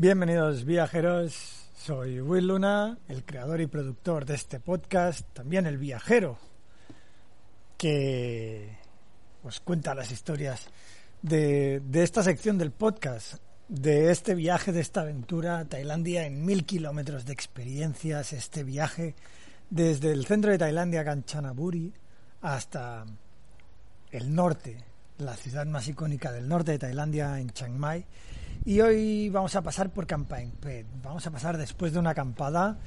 Bienvenidos viajeros, soy Will Luna, el creador y productor de este podcast, también el viajero que os cuenta las historias de, de esta sección del podcast, de este viaje, de esta aventura a Tailandia en mil kilómetros de experiencias, este viaje desde el centro de Tailandia, Kanchanaburi, hasta el norte, la ciudad más icónica del norte de Tailandia, en Chiang Mai. Y hoy vamos a pasar por Campaign. Vamos a pasar después de una acampada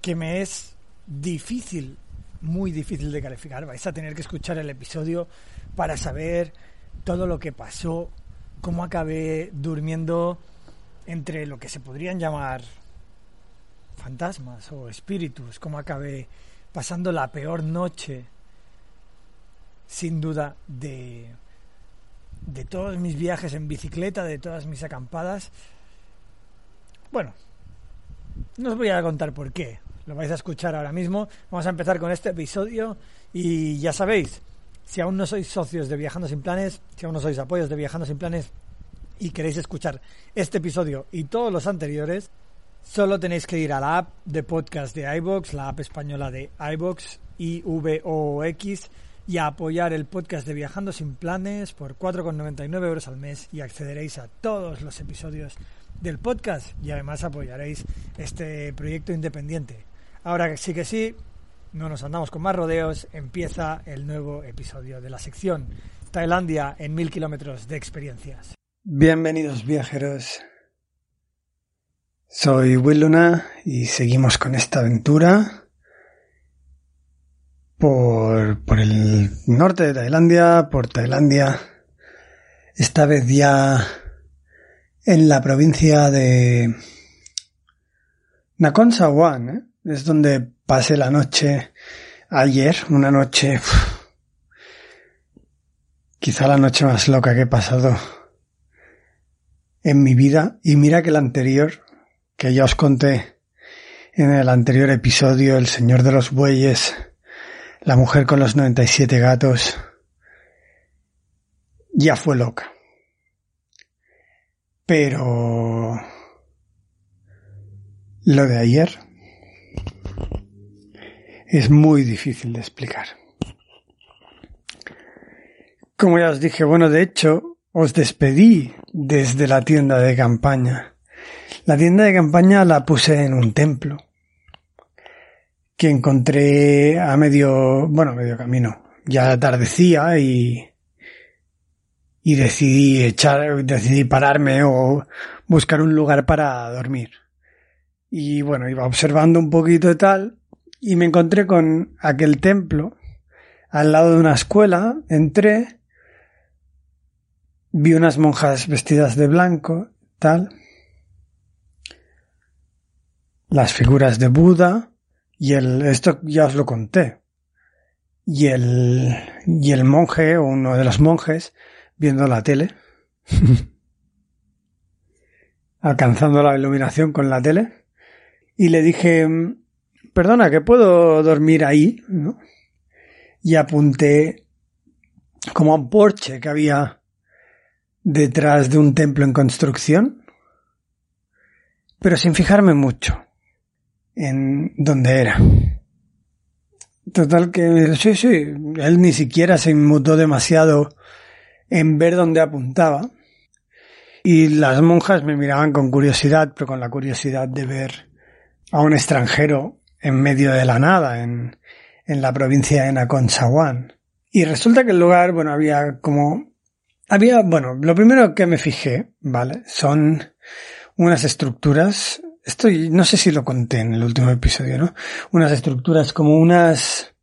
que me es difícil, muy difícil de calificar. Vais a tener que escuchar el episodio para saber todo lo que pasó, cómo acabé durmiendo entre lo que se podrían llamar fantasmas o espíritus, cómo acabé pasando la peor noche, sin duda, de, de todos mis viajes en bicicleta, de todas mis acampadas. Bueno, no os voy a contar por qué, lo vais a escuchar ahora mismo. Vamos a empezar con este episodio y ya sabéis, si aún no sois socios de Viajando sin Planes, si aún no sois apoyos de Viajando sin Planes y queréis escuchar este episodio y todos los anteriores, solo tenéis que ir a la app de podcast de iBox, la app española de iBox, I-V-O-X, y a apoyar el podcast de Viajando sin Planes por 4,99 euros al mes y accederéis a todos los episodios del podcast y además apoyaréis este proyecto independiente. Ahora sí que sí, no nos andamos con más rodeos, empieza el nuevo episodio de la sección Tailandia en mil kilómetros de experiencias. Bienvenidos viajeros. Soy Will Luna y seguimos con esta aventura por, por el norte de Tailandia, por Tailandia, esta vez ya en la provincia de Nakhon Sawan, ¿eh? es donde pasé la noche ayer, una noche, quizá la noche más loca que he pasado en mi vida. Y mira que la anterior, que ya os conté en el anterior episodio, El Señor de los Bueyes, La Mujer con los 97 Gatos, ya fue loca. Pero lo de ayer es muy difícil de explicar. Como ya os dije, bueno, de hecho, os despedí desde la tienda de campaña. La tienda de campaña la puse en un templo que encontré a medio, bueno, medio camino. Ya atardecía y, y decidí echar, decidí pararme o buscar un lugar para dormir. Y bueno, iba observando un poquito y tal, y me encontré con aquel templo al lado de una escuela, entré, vi unas monjas vestidas de blanco, tal, las figuras de Buda, y el, esto ya os lo conté, y el, y el monje, o uno de los monjes, viendo la tele, alcanzando la iluminación con la tele, y le dije, perdona, que puedo dormir ahí, ¿no? Y apunté como a un porche que había detrás de un templo en construcción, pero sin fijarme mucho en dónde era. Total que sí, sí, él ni siquiera se inmutó demasiado en ver dónde apuntaba. Y las monjas me miraban con curiosidad, pero con la curiosidad de ver a un extranjero en medio de la nada, en, en la provincia de Nakhon Y resulta que el lugar, bueno, había como... Había, bueno, lo primero que me fijé, ¿vale? Son unas estructuras, esto no sé si lo conté en el último episodio, ¿no? Unas estructuras como unas...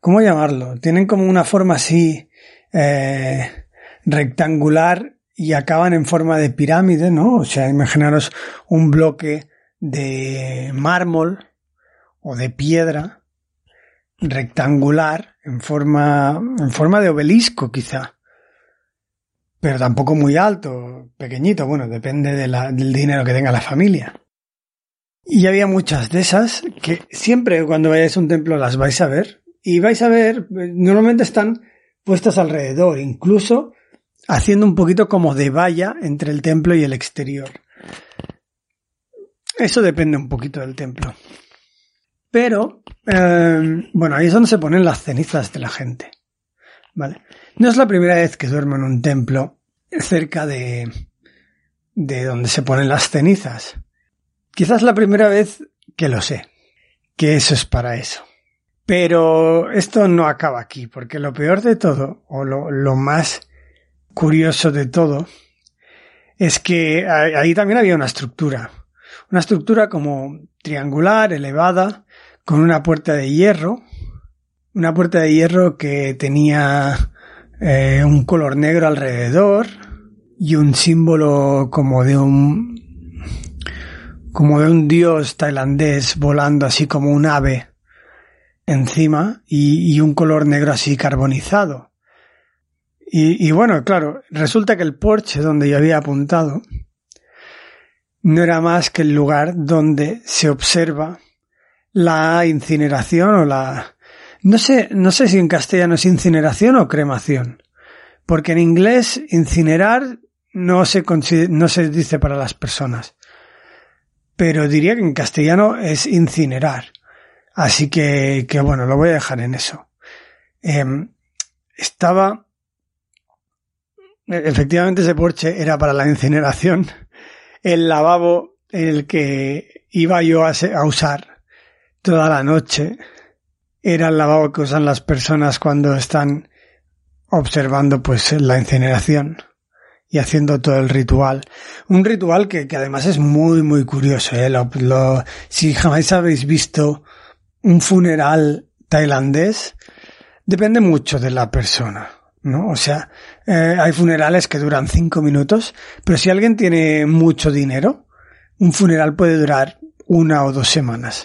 ¿Cómo llamarlo? Tienen como una forma así eh, rectangular y acaban en forma de pirámide, ¿no? O sea, imaginaros un bloque de mármol o de piedra rectangular en forma, en forma de obelisco quizá. Pero tampoco muy alto, pequeñito, bueno, depende del dinero que tenga la familia. Y había muchas de esas que siempre cuando vayáis a un templo las vais a ver. Y vais a ver, normalmente están puestas alrededor, incluso haciendo un poquito como de valla entre el templo y el exterior. Eso depende un poquito del templo. Pero, eh, bueno, ahí es donde se ponen las cenizas de la gente. ¿Vale? No es la primera vez que duermo en un templo cerca de, de donde se ponen las cenizas. Quizás la primera vez que lo sé, que eso es para eso. Pero esto no acaba aquí, porque lo peor de todo, o lo, lo más curioso de todo, es que ahí también había una estructura. Una estructura como triangular, elevada, con una puerta de hierro. Una puerta de hierro que tenía eh, un color negro alrededor y un símbolo como de un como de un dios tailandés volando así como un ave encima y, un color negro así carbonizado. Y, y bueno, claro, resulta que el porche donde yo había apuntado no era más que el lugar donde se observa la incineración o la... No sé, no sé si en castellano es incineración o cremación. Porque en inglés incinerar no se, no se dice para las personas. Pero diría que en castellano es incinerar. Así que, bueno, lo voy a dejar en eso. Em, estaba... e- Efectivamente ese porche era para la incineración. El lavabo el que iba yo a, a usar toda la noche era el lavabo que usan las personas cuando están observando pues la incineración y haciendo todo el ritual. Un ritual que, que además es muy muy curioso. ¿eh? Lo- lo- si jamás habéis visto un funeral tailandés, depende mucho de la persona. ¿no? O sea, eh, hay funerales que duran cinco minutos, pero si alguien tiene mucho dinero, un funeral puede durar una o dos semanas.